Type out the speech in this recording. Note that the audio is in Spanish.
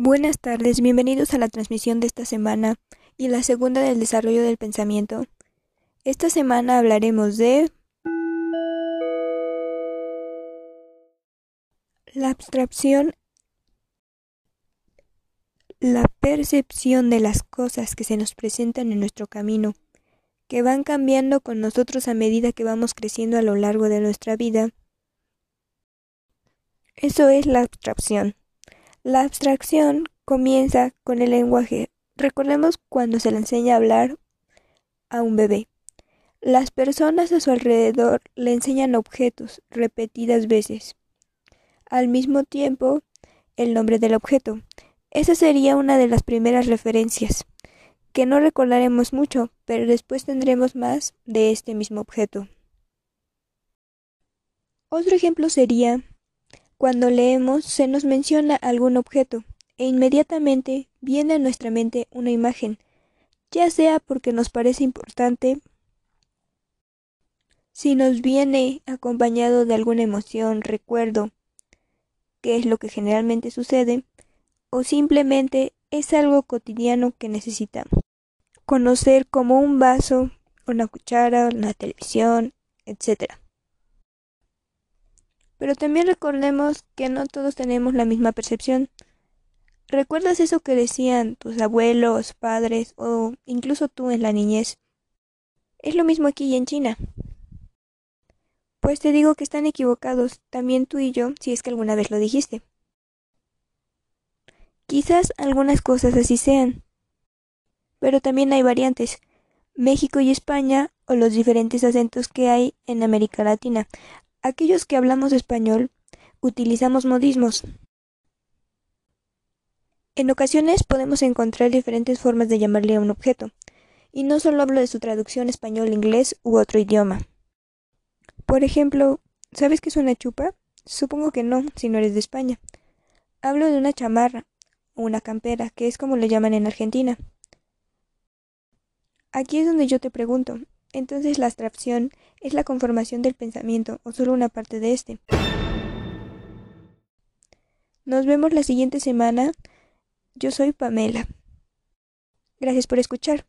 Buenas tardes, bienvenidos a la transmisión de esta semana y la segunda del desarrollo del pensamiento. Esta semana hablaremos de la abstracción, la percepción de las cosas que se nos presentan en nuestro camino, que van cambiando con nosotros a medida que vamos creciendo a lo largo de nuestra vida. Eso es la abstracción. La abstracción comienza con el lenguaje. Recordemos cuando se le enseña a hablar a un bebé. Las personas a su alrededor le enseñan objetos repetidas veces. Al mismo tiempo, el nombre del objeto. Esa sería una de las primeras referencias, que no recordaremos mucho, pero después tendremos más de este mismo objeto. Otro ejemplo sería cuando leemos se nos menciona algún objeto e inmediatamente viene a nuestra mente una imagen, ya sea porque nos parece importante, si nos viene acompañado de alguna emoción, recuerdo, que es lo que generalmente sucede, o simplemente es algo cotidiano que necesitamos. Conocer como un vaso, una cuchara, una televisión, etc. Pero también recordemos que no todos tenemos la misma percepción. ¿Recuerdas eso que decían tus abuelos, padres o incluso tú en la niñez? Es lo mismo aquí y en China. Pues te digo que están equivocados, también tú y yo, si es que alguna vez lo dijiste. Quizás algunas cosas así sean, pero también hay variantes. México y España o los diferentes acentos que hay en América Latina. Aquellos que hablamos español utilizamos modismos. En ocasiones podemos encontrar diferentes formas de llamarle a un objeto, y no solo hablo de su traducción español-inglés u otro idioma. Por ejemplo, ¿sabes qué es una chupa? Supongo que no, si no eres de España. Hablo de una chamarra o una campera, que es como le llaman en Argentina. Aquí es donde yo te pregunto, entonces la abstracción es la conformación del pensamiento o solo una parte de este. Nos vemos la siguiente semana. Yo soy Pamela. Gracias por escuchar.